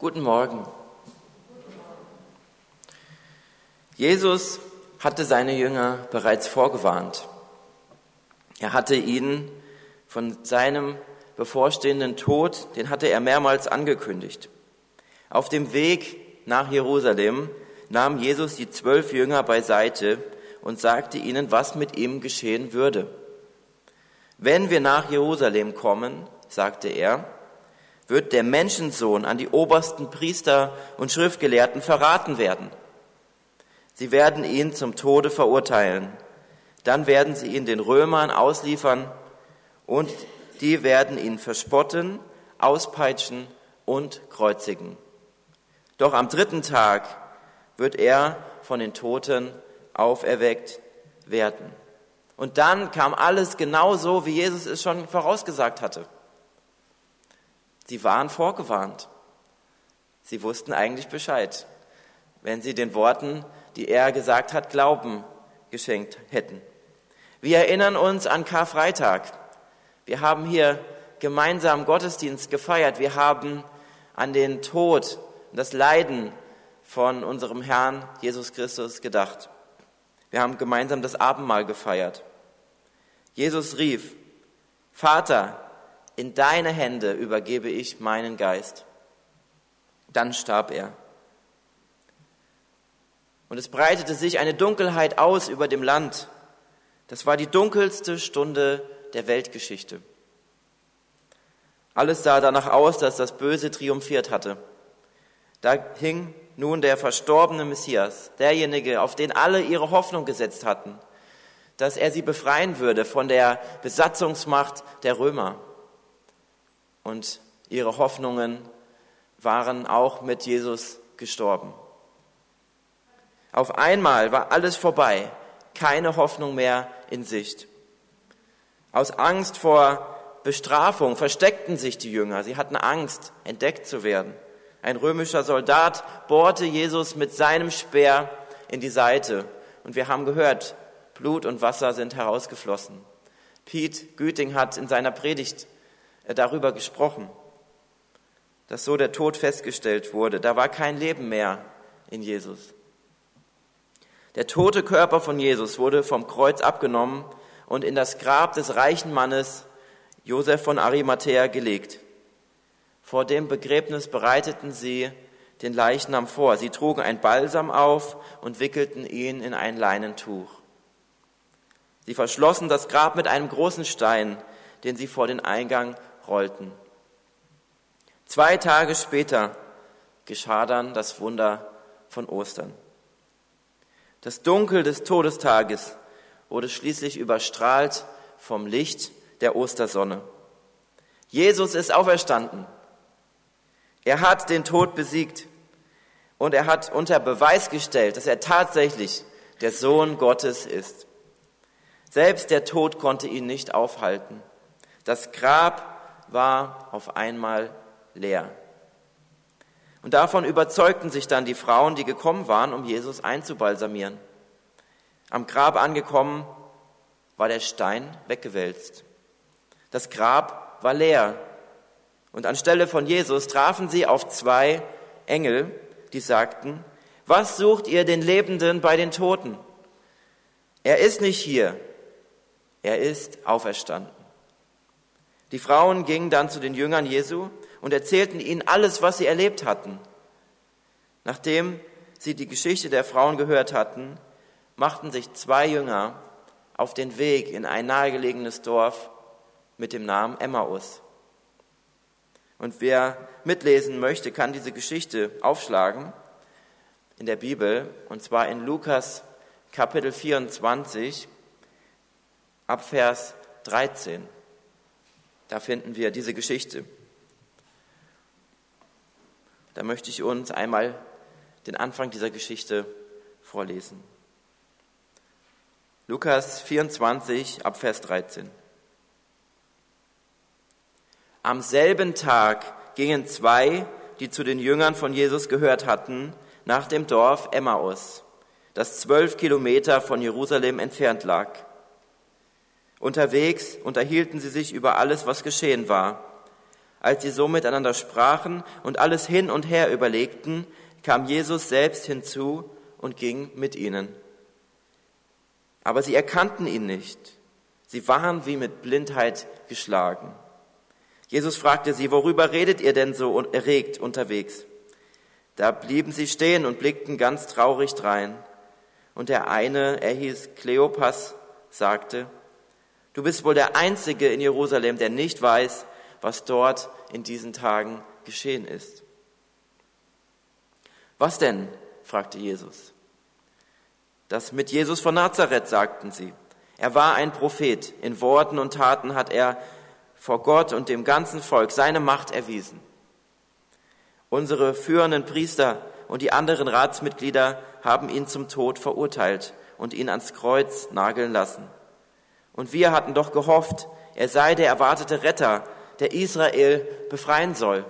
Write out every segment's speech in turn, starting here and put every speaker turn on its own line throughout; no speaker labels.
Guten Morgen. Jesus hatte seine Jünger bereits vorgewarnt. Er hatte ihnen von seinem bevorstehenden Tod, den hatte er mehrmals angekündigt. Auf dem Weg nach Jerusalem nahm Jesus die zwölf Jünger beiseite und sagte ihnen, was mit ihm geschehen würde. Wenn wir nach Jerusalem kommen, sagte er, wird der Menschensohn an die obersten Priester und Schriftgelehrten verraten werden. Sie werden ihn zum Tode verurteilen. Dann werden sie ihn den Römern ausliefern und die werden ihn verspotten, auspeitschen und kreuzigen. Doch am dritten Tag wird er von den Toten auferweckt werden. Und dann kam alles genauso, wie Jesus es schon vorausgesagt hatte. Sie waren vorgewarnt. Sie wussten eigentlich Bescheid, wenn sie den Worten, die er gesagt hat, Glauben geschenkt hätten. Wir erinnern uns an Karfreitag. Wir haben hier gemeinsam Gottesdienst gefeiert. Wir haben an den Tod das Leiden von unserem Herrn Jesus Christus gedacht. Wir haben gemeinsam das Abendmahl gefeiert. Jesus rief, Vater, in deine Hände übergebe ich meinen Geist. Dann starb er. Und es breitete sich eine Dunkelheit aus über dem Land. Das war die dunkelste Stunde der Weltgeschichte. Alles sah danach aus, dass das Böse triumphiert hatte. Da hing nun der verstorbene Messias, derjenige, auf den alle ihre Hoffnung gesetzt hatten, dass er sie befreien würde von der Besatzungsmacht der Römer und ihre Hoffnungen waren auch mit Jesus gestorben. Auf einmal war alles vorbei, keine Hoffnung mehr in Sicht. Aus Angst vor Bestrafung versteckten sich die Jünger. Sie hatten Angst, entdeckt zu werden. Ein römischer Soldat bohrte Jesus mit seinem Speer in die Seite. Und wir haben gehört, Blut und Wasser sind herausgeflossen. Piet Güting hat in seiner Predigt darüber gesprochen, dass so der Tod festgestellt wurde. Da war kein Leben mehr in Jesus. Der tote Körper von Jesus wurde vom Kreuz abgenommen und in das Grab des reichen Mannes Josef von Arimathea gelegt. Vor dem Begräbnis bereiteten sie den Leichnam vor. Sie trugen ein Balsam auf und wickelten ihn in ein Leinentuch. Sie verschlossen das Grab mit einem großen Stein, den sie vor den Eingang rollten. Zwei Tage später geschah dann das Wunder von Ostern. Das Dunkel des Todestages wurde schließlich überstrahlt vom Licht der Ostersonne. Jesus ist auferstanden. Er hat den Tod besiegt und er hat unter Beweis gestellt, dass er tatsächlich der Sohn Gottes ist. Selbst der Tod konnte ihn nicht aufhalten. Das Grab war auf einmal leer. Und davon überzeugten sich dann die Frauen, die gekommen waren, um Jesus einzubalsamieren. Am Grab angekommen, war der Stein weggewälzt. Das Grab war leer. Und anstelle von Jesus trafen sie auf zwei Engel, die sagten, was sucht ihr den Lebenden bei den Toten? Er ist nicht hier, er ist auferstanden. Die Frauen gingen dann zu den Jüngern Jesu und erzählten ihnen alles, was sie erlebt hatten. Nachdem sie die Geschichte der Frauen gehört hatten, machten sich zwei Jünger auf den Weg in ein nahegelegenes Dorf mit dem Namen Emmaus. Und wer mitlesen möchte, kann diese Geschichte aufschlagen in der Bibel, und zwar in Lukas Kapitel 24 ab Vers 13. Da finden wir diese Geschichte. Da möchte ich uns einmal den Anfang dieser Geschichte vorlesen. Lukas 24 ab Vers 13. Am selben Tag gingen zwei, die zu den Jüngern von Jesus gehört hatten, nach dem Dorf Emmaus, das zwölf Kilometer von Jerusalem entfernt lag. Unterwegs unterhielten sie sich über alles, was geschehen war. Als sie so miteinander sprachen und alles hin und her überlegten, kam Jesus selbst hinzu und ging mit ihnen. Aber sie erkannten ihn nicht. Sie waren wie mit Blindheit geschlagen. Jesus fragte sie, worüber redet ihr denn so erregt unterwegs? Da blieben sie stehen und blickten ganz traurig drein. Und der eine, er hieß Kleopas, sagte, du bist wohl der Einzige in Jerusalem, der nicht weiß, was dort in diesen Tagen geschehen ist. Was denn? fragte Jesus. Das mit Jesus von Nazareth, sagten sie. Er war ein Prophet. In Worten und Taten hat er vor Gott und dem ganzen Volk seine Macht erwiesen. Unsere führenden Priester und die anderen Ratsmitglieder haben ihn zum Tod verurteilt und ihn ans Kreuz nageln lassen. Und wir hatten doch gehofft, er sei der erwartete Retter, der Israel befreien soll.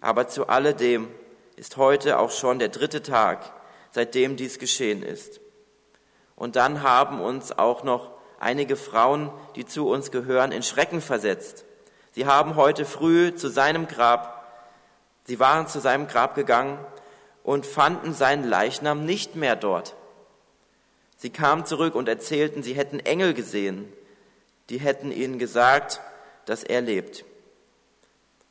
Aber zu alledem ist heute auch schon der dritte Tag, seitdem dies geschehen ist. Und dann haben uns auch noch einige Frauen, die zu uns gehören, in Schrecken versetzt. Sie haben heute früh zu seinem Grab, sie waren zu seinem Grab gegangen und fanden seinen Leichnam nicht mehr dort. Sie kamen zurück und erzählten, sie hätten Engel gesehen, die hätten ihnen gesagt, dass er lebt.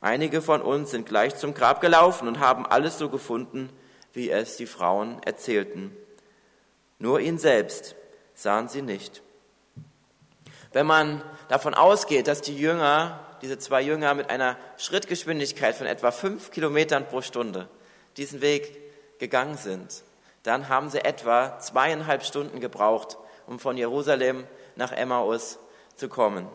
Einige von uns sind gleich zum Grab gelaufen und haben alles so gefunden, wie es die Frauen erzählten. Nur ihn selbst sahen sie nicht. Wenn man davon ausgeht, dass die Jünger, diese zwei Jünger mit einer Schrittgeschwindigkeit von etwa fünf Kilometern pro Stunde diesen Weg gegangen sind, dann haben sie etwa zweieinhalb Stunden gebraucht, um von Jerusalem nach Emmaus zu kommen.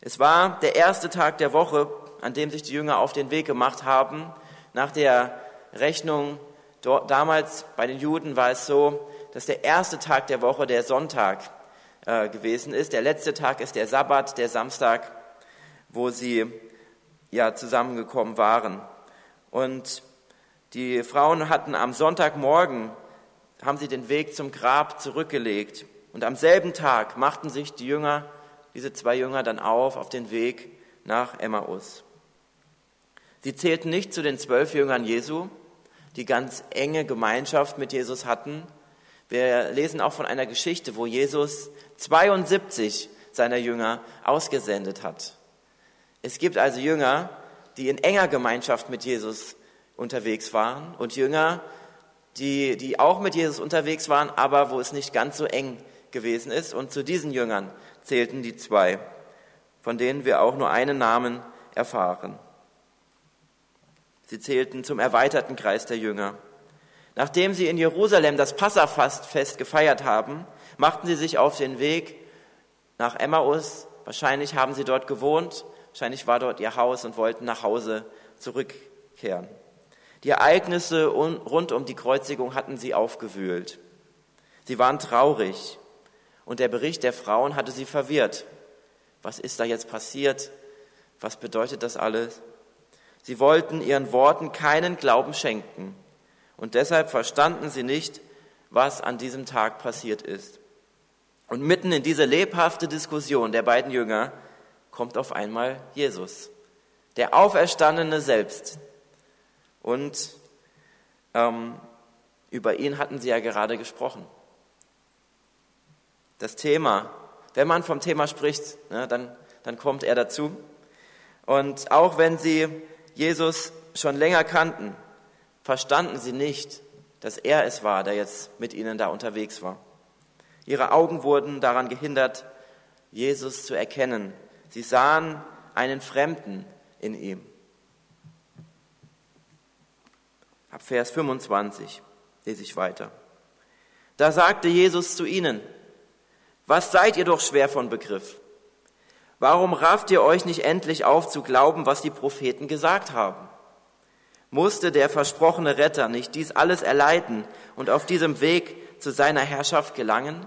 Es war der erste Tag der Woche, an dem sich die Jünger auf den Weg gemacht haben. Nach der Rechnung damals bei den Juden war es so, dass der erste Tag der Woche der Sonntag äh, gewesen ist. Der letzte Tag ist der Sabbat, der Samstag, wo sie ja zusammengekommen waren. Und die Frauen hatten am Sonntagmorgen haben sie den Weg zum Grab zurückgelegt und am selben Tag machten sich die Jünger diese zwei Jünger dann auf auf den Weg nach Emmaus. Sie zählten nicht zu den zwölf Jüngern Jesu, die ganz enge Gemeinschaft mit Jesus hatten. Wir lesen auch von einer Geschichte, wo Jesus 72 seiner Jünger ausgesendet hat. Es gibt also Jünger, die in enger Gemeinschaft mit Jesus unterwegs waren und Jünger, die, die auch mit Jesus unterwegs waren, aber wo es nicht ganz so eng gewesen ist. Und zu diesen Jüngern zählten die zwei, von denen wir auch nur einen Namen erfahren. Sie zählten zum erweiterten Kreis der Jünger. Nachdem sie in Jerusalem das Passafastfest gefeiert haben, machten sie sich auf den Weg nach Emmaus. Wahrscheinlich haben sie dort gewohnt, wahrscheinlich war dort ihr Haus und wollten nach Hause zurückkehren. Die Ereignisse rund um die Kreuzigung hatten sie aufgewühlt. Sie waren traurig und der Bericht der Frauen hatte sie verwirrt. Was ist da jetzt passiert? Was bedeutet das alles? Sie wollten ihren Worten keinen Glauben schenken und deshalb verstanden sie nicht, was an diesem Tag passiert ist. Und mitten in diese lebhafte Diskussion der beiden Jünger kommt auf einmal Jesus, der Auferstandene selbst. Und ähm, über ihn hatten sie ja gerade gesprochen das Thema. Wenn man vom Thema spricht, ne, dann, dann kommt er dazu. Und auch wenn sie Jesus schon länger kannten, verstanden sie nicht, dass er es war, der jetzt mit ihnen da unterwegs war. Ihre Augen wurden daran gehindert, Jesus zu erkennen. Sie sahen einen Fremden in ihm. Ab Vers 25 lese ich weiter. Da sagte Jesus zu ihnen, was seid ihr doch schwer von Begriff? Warum rafft ihr euch nicht endlich auf zu glauben, was die Propheten gesagt haben? Musste der versprochene Retter nicht dies alles erleiden und auf diesem Weg zu seiner Herrschaft gelangen?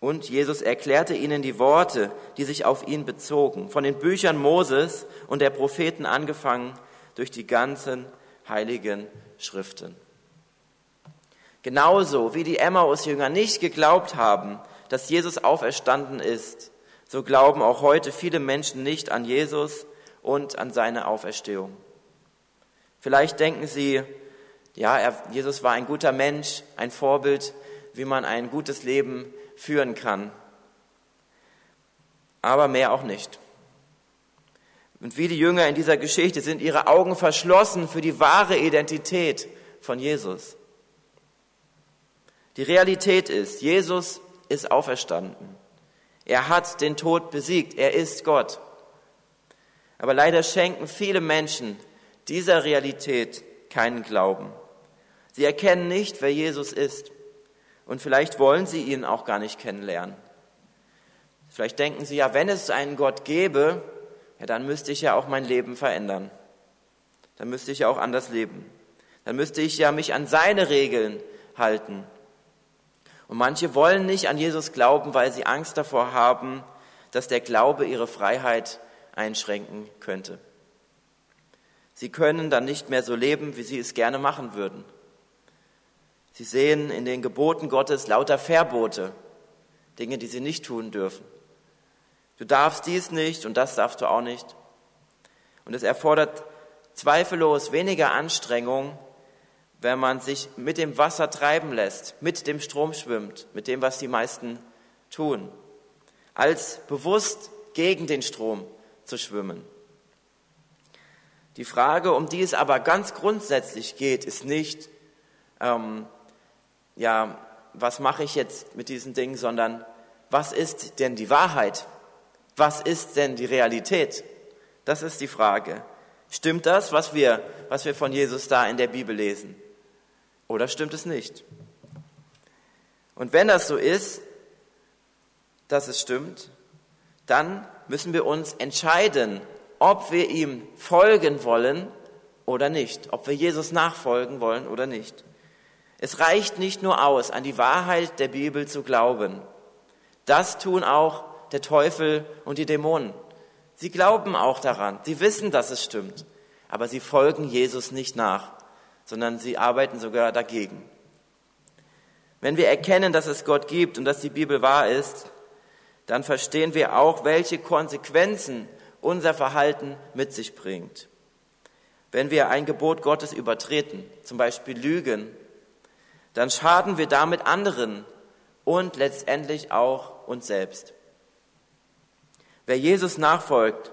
Und Jesus erklärte ihnen die Worte, die sich auf ihn bezogen, von den Büchern Moses und der Propheten angefangen durch die ganzen heiligen Schriften. Genauso wie die Emmaus-Jünger nicht geglaubt haben, dass Jesus auferstanden ist, so glauben auch heute viele Menschen nicht an Jesus und an seine Auferstehung. Vielleicht denken sie, ja, er, Jesus war ein guter Mensch, ein Vorbild, wie man ein gutes Leben führen kann. Aber mehr auch nicht. Und wie die Jünger in dieser Geschichte sind ihre Augen verschlossen für die wahre Identität von Jesus. Die Realität ist, Jesus ist auferstanden. Er hat den Tod besiegt. Er ist Gott. Aber leider schenken viele Menschen dieser Realität keinen Glauben. Sie erkennen nicht, wer Jesus ist. Und vielleicht wollen sie ihn auch gar nicht kennenlernen. Vielleicht denken sie ja, wenn es einen Gott gäbe, ja, dann müsste ich ja auch mein Leben verändern. Dann müsste ich ja auch anders leben. Dann müsste ich ja mich an seine Regeln halten. Und manche wollen nicht an Jesus glauben, weil sie Angst davor haben, dass der Glaube ihre Freiheit einschränken könnte. Sie können dann nicht mehr so leben, wie sie es gerne machen würden. Sie sehen in den Geboten Gottes lauter Verbote, Dinge, die sie nicht tun dürfen. Du darfst dies nicht und das darfst du auch nicht. Und es erfordert zweifellos weniger Anstrengung, wenn man sich mit dem Wasser treiben lässt, mit dem Strom schwimmt, mit dem, was die meisten tun, als bewusst gegen den Strom zu schwimmen. Die Frage, um die es aber ganz grundsätzlich geht, ist nicht, ähm, ja, was mache ich jetzt mit diesen Dingen, sondern was ist denn die Wahrheit? Was ist denn die Realität? Das ist die Frage. Stimmt das, was wir, was wir von Jesus da in der Bibel lesen? Oder stimmt es nicht? Und wenn das so ist, dass es stimmt, dann müssen wir uns entscheiden, ob wir ihm folgen wollen oder nicht, ob wir Jesus nachfolgen wollen oder nicht. Es reicht nicht nur aus, an die Wahrheit der Bibel zu glauben. Das tun auch der Teufel und die Dämonen. Sie glauben auch daran, sie wissen, dass es stimmt, aber sie folgen Jesus nicht nach sondern sie arbeiten sogar dagegen. Wenn wir erkennen, dass es Gott gibt und dass die Bibel wahr ist, dann verstehen wir auch, welche Konsequenzen unser Verhalten mit sich bringt. Wenn wir ein Gebot Gottes übertreten, zum Beispiel lügen, dann schaden wir damit anderen und letztendlich auch uns selbst. Wer Jesus nachfolgt,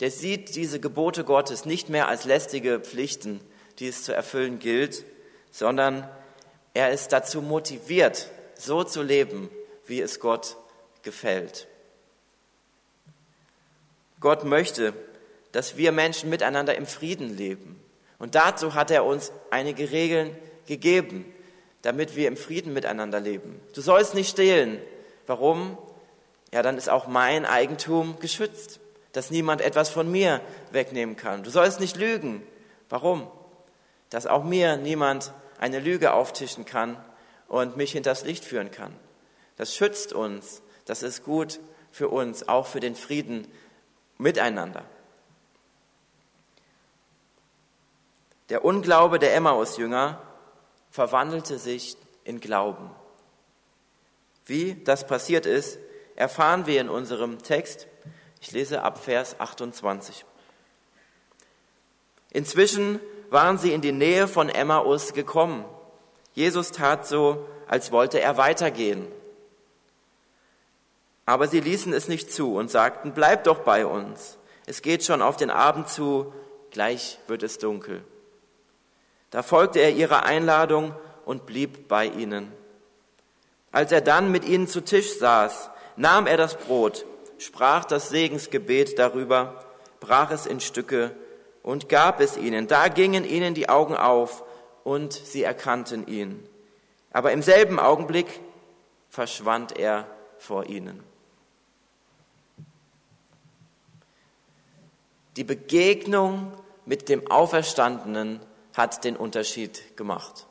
der sieht diese Gebote Gottes nicht mehr als lästige Pflichten, die es zu erfüllen gilt, sondern er ist dazu motiviert, so zu leben, wie es Gott gefällt. Gott möchte, dass wir Menschen miteinander im Frieden leben. Und dazu hat er uns einige Regeln gegeben, damit wir im Frieden miteinander leben. Du sollst nicht stehlen. Warum? Ja, dann ist auch mein Eigentum geschützt, dass niemand etwas von mir wegnehmen kann. Du sollst nicht lügen. Warum? dass auch mir niemand eine Lüge auftischen kann und mich hinters Licht führen kann. Das schützt uns, das ist gut für uns, auch für den Frieden miteinander. Der Unglaube der Emmaus-Jünger verwandelte sich in Glauben. Wie das passiert ist, erfahren wir in unserem Text. Ich lese ab Vers 28. Inzwischen waren sie in die Nähe von Emmaus gekommen. Jesus tat so, als wollte er weitergehen. Aber sie ließen es nicht zu und sagten, bleib doch bei uns. Es geht schon auf den Abend zu, gleich wird es dunkel. Da folgte er ihrer Einladung und blieb bei ihnen. Als er dann mit ihnen zu Tisch saß, nahm er das Brot, sprach das Segensgebet darüber, brach es in Stücke und gab es ihnen. Da gingen ihnen die Augen auf und sie erkannten ihn. Aber im selben Augenblick verschwand er vor ihnen. Die Begegnung mit dem Auferstandenen hat den Unterschied gemacht.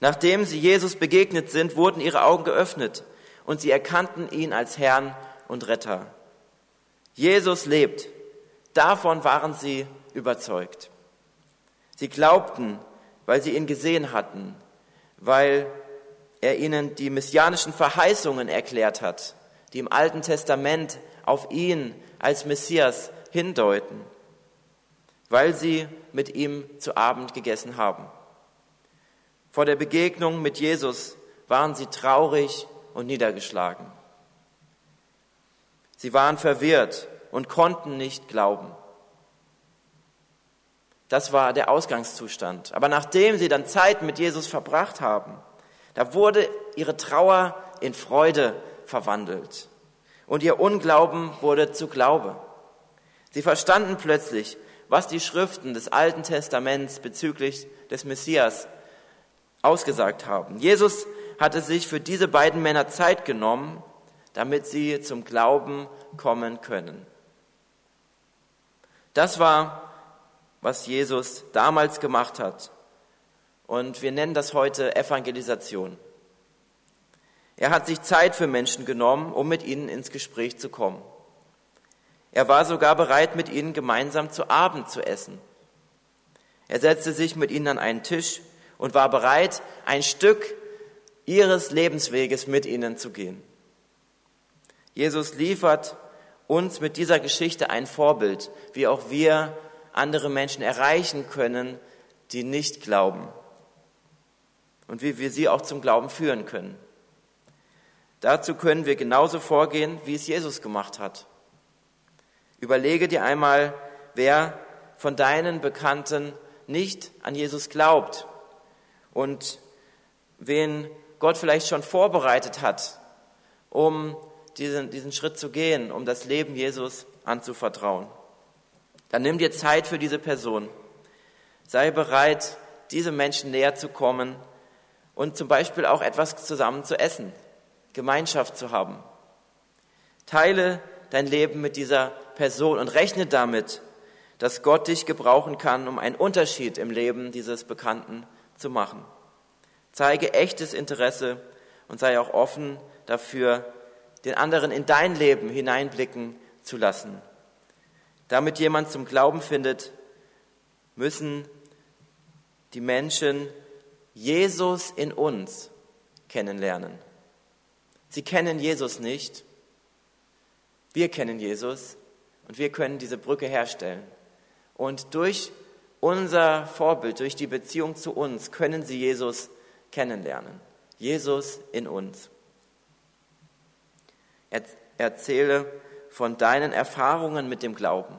Nachdem sie Jesus begegnet sind, wurden ihre Augen geöffnet und sie erkannten ihn als Herrn und Retter. Jesus lebt. Davon waren sie überzeugt. Sie glaubten, weil sie ihn gesehen hatten, weil er ihnen die messianischen Verheißungen erklärt hat, die im Alten Testament auf ihn als Messias hindeuten, weil sie mit ihm zu Abend gegessen haben. Vor der Begegnung mit Jesus waren sie traurig und niedergeschlagen. Sie waren verwirrt und konnten nicht glauben. Das war der Ausgangszustand. Aber nachdem sie dann Zeit mit Jesus verbracht haben, da wurde ihre Trauer in Freude verwandelt und ihr Unglauben wurde zu Glaube. Sie verstanden plötzlich, was die Schriften des Alten Testaments bezüglich des Messias ausgesagt haben. Jesus hatte sich für diese beiden Männer Zeit genommen, damit sie zum Glauben kommen können. Das war, was Jesus damals gemacht hat. Und wir nennen das heute Evangelisation. Er hat sich Zeit für Menschen genommen, um mit ihnen ins Gespräch zu kommen. Er war sogar bereit, mit ihnen gemeinsam zu Abend zu essen. Er setzte sich mit ihnen an einen Tisch und war bereit, ein Stück ihres Lebensweges mit ihnen zu gehen. Jesus liefert uns mit dieser Geschichte ein Vorbild, wie auch wir andere Menschen erreichen können, die nicht glauben und wie wir sie auch zum Glauben führen können. Dazu können wir genauso vorgehen, wie es Jesus gemacht hat. Überlege dir einmal, wer von deinen Bekannten nicht an Jesus glaubt und wen Gott vielleicht schon vorbereitet hat, um diesen, diesen Schritt zu gehen, um das Leben Jesus anzuvertrauen. Dann nimm dir Zeit für diese Person. Sei bereit, diesem Menschen näher zu kommen und zum Beispiel auch etwas zusammen zu essen, Gemeinschaft zu haben. Teile dein Leben mit dieser Person und rechne damit, dass Gott dich gebrauchen kann, um einen Unterschied im Leben dieses Bekannten zu machen. Zeige echtes Interesse und sei auch offen dafür, den anderen in dein Leben hineinblicken zu lassen. Damit jemand zum Glauben findet, müssen die Menschen Jesus in uns kennenlernen. Sie kennen Jesus nicht. Wir kennen Jesus und wir können diese Brücke herstellen. Und durch unser Vorbild, durch die Beziehung zu uns, können sie Jesus kennenlernen. Jesus in uns. Erzähle von deinen Erfahrungen mit dem Glauben.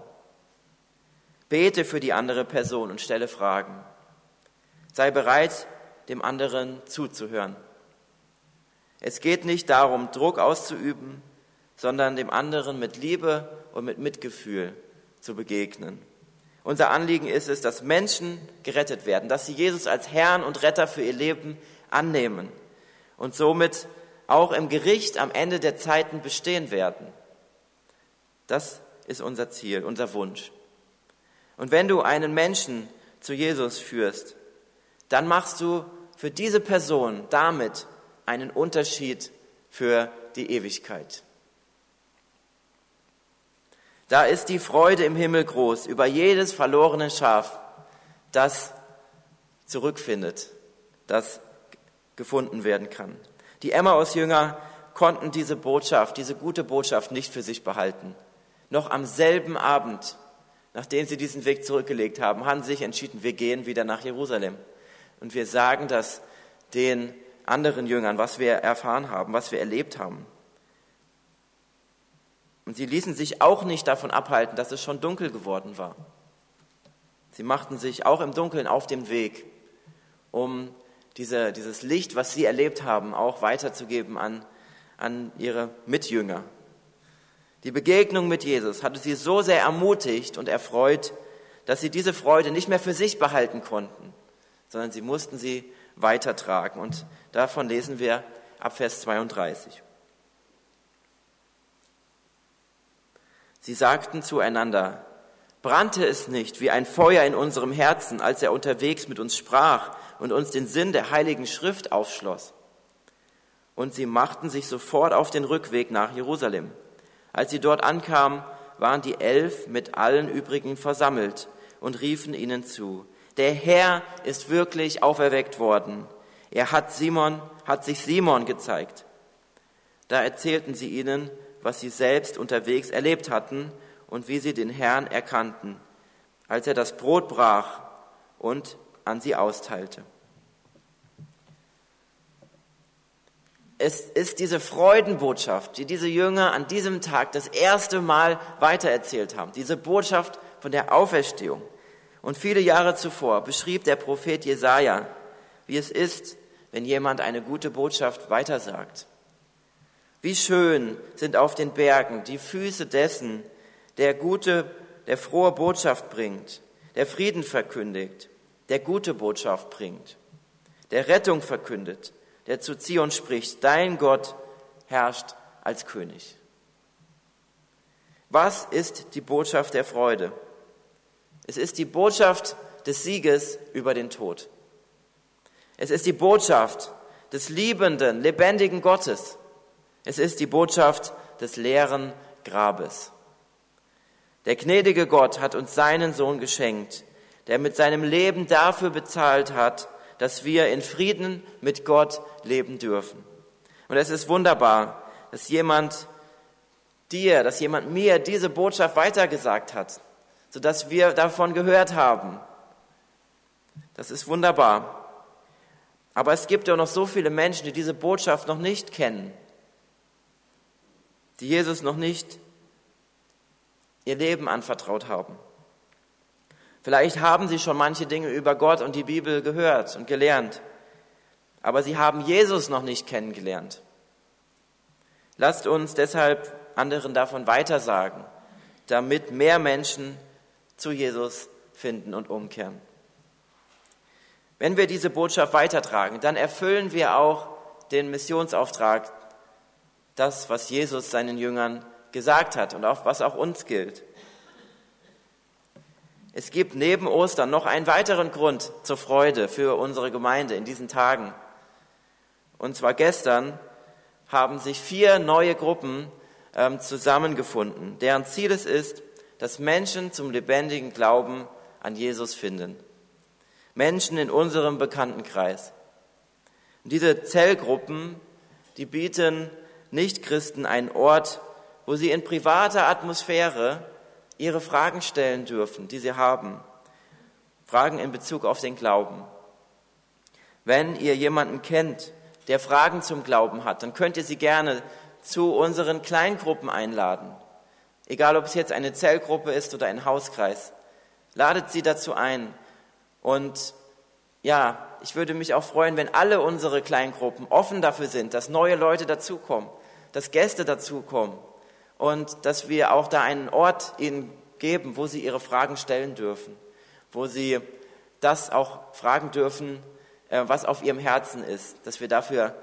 Bete für die andere Person und stelle Fragen. Sei bereit, dem anderen zuzuhören. Es geht nicht darum, Druck auszuüben, sondern dem anderen mit Liebe und mit Mitgefühl zu begegnen. Unser Anliegen ist es, dass Menschen gerettet werden, dass sie Jesus als Herrn und Retter für ihr Leben annehmen und somit auch im Gericht am Ende der Zeiten bestehen werden. Das ist unser Ziel, unser Wunsch. Und wenn du einen Menschen zu Jesus führst, dann machst du für diese Person damit einen Unterschied für die Ewigkeit. Da ist die Freude im Himmel groß über jedes verlorene Schaf, das zurückfindet, das gefunden werden kann. Die Emmaus-Jünger konnten diese Botschaft, diese gute Botschaft nicht für sich behalten. Noch am selben Abend, nachdem sie diesen Weg zurückgelegt haben, haben sie sich entschieden, wir gehen wieder nach Jerusalem. Und wir sagen das den anderen Jüngern, was wir erfahren haben, was wir erlebt haben. Und sie ließen sich auch nicht davon abhalten, dass es schon dunkel geworden war. Sie machten sich auch im Dunkeln auf den Weg, um diese, dieses Licht, was sie erlebt haben, auch weiterzugeben an, an ihre Mitjünger. Die Begegnung mit Jesus hatte sie so sehr ermutigt und erfreut, dass sie diese Freude nicht mehr für sich behalten konnten, sondern sie mussten sie weitertragen. Und davon lesen wir ab Vers 32. Sie sagten zueinander, brannte es nicht wie ein Feuer in unserem Herzen, als er unterwegs mit uns sprach und uns den Sinn der heiligen Schrift aufschloss. Und sie machten sich sofort auf den Rückweg nach Jerusalem. Als sie dort ankamen, waren die Elf mit allen übrigen versammelt und riefen ihnen zu, der Herr ist wirklich auferweckt worden. Er hat Simon, hat sich Simon gezeigt. Da erzählten sie ihnen, was sie selbst unterwegs erlebt hatten und wie sie den Herrn erkannten, als er das Brot brach und an sie austeilte. Es ist diese Freudenbotschaft, die diese Jünger an diesem Tag das erste Mal weitererzählt haben. Diese Botschaft von der Auferstehung. Und viele Jahre zuvor beschrieb der Prophet Jesaja, wie es ist, wenn jemand eine gute Botschaft weitersagt. Wie schön sind auf den Bergen die Füße dessen, der gute, der frohe Botschaft bringt, der Frieden verkündigt, der gute Botschaft bringt, der Rettung verkündet, der zu Zion spricht, dein Gott herrscht als König. Was ist die Botschaft der Freude? Es ist die Botschaft des Sieges über den Tod. Es ist die Botschaft des liebenden, lebendigen Gottes. Es ist die Botschaft des leeren Grabes. Der gnädige Gott hat uns seinen Sohn geschenkt, der mit seinem Leben dafür bezahlt hat, dass wir in Frieden mit Gott leben dürfen. Und es ist wunderbar, dass jemand dir, dass jemand mir diese Botschaft weitergesagt hat, sodass wir davon gehört haben. Das ist wunderbar. Aber es gibt ja noch so viele Menschen, die diese Botschaft noch nicht kennen, die Jesus noch nicht ihr Leben anvertraut haben. Vielleicht haben sie schon manche Dinge über Gott und die Bibel gehört und gelernt, aber sie haben Jesus noch nicht kennengelernt. Lasst uns deshalb anderen davon weitersagen, damit mehr Menschen zu Jesus finden und umkehren. Wenn wir diese Botschaft weitertragen, dann erfüllen wir auch den Missionsauftrag, das, was Jesus seinen Jüngern gesagt hat und auch was auch uns gilt. Es gibt neben Ostern noch einen weiteren Grund zur Freude für unsere Gemeinde in diesen Tagen. Und zwar gestern haben sich vier neue Gruppen ähm, zusammengefunden, deren Ziel es ist, dass Menschen zum lebendigen Glauben an Jesus finden. Menschen in unserem Bekanntenkreis. Und diese Zellgruppen, die bieten Nichtchristen einen Ort, wo sie in privater Atmosphäre ihre Fragen stellen dürfen, die sie haben. Fragen in Bezug auf den Glauben. Wenn ihr jemanden kennt, der Fragen zum Glauben hat, dann könnt ihr sie gerne zu unseren Kleingruppen einladen. Egal, ob es jetzt eine Zellgruppe ist oder ein Hauskreis. Ladet sie dazu ein. Und ja, ich würde mich auch freuen, wenn alle unsere Kleingruppen offen dafür sind, dass neue Leute dazukommen, dass Gäste dazukommen und dass wir auch da einen Ort ihnen geben, wo sie ihre Fragen stellen dürfen, wo sie das auch fragen dürfen, äh, was auf ihrem Herzen ist, dass wir dafür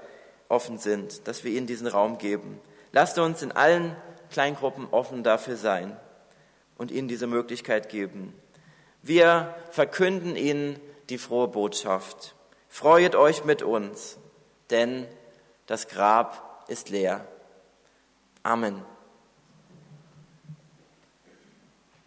offen sind, dass wir ihnen diesen Raum geben. Lasst uns in allen Kleingruppen offen dafür sein und ihnen diese Möglichkeit geben. Wir verkünden ihnen die frohe Botschaft. Freuet euch mit uns, denn das Grab ist leer. Amen.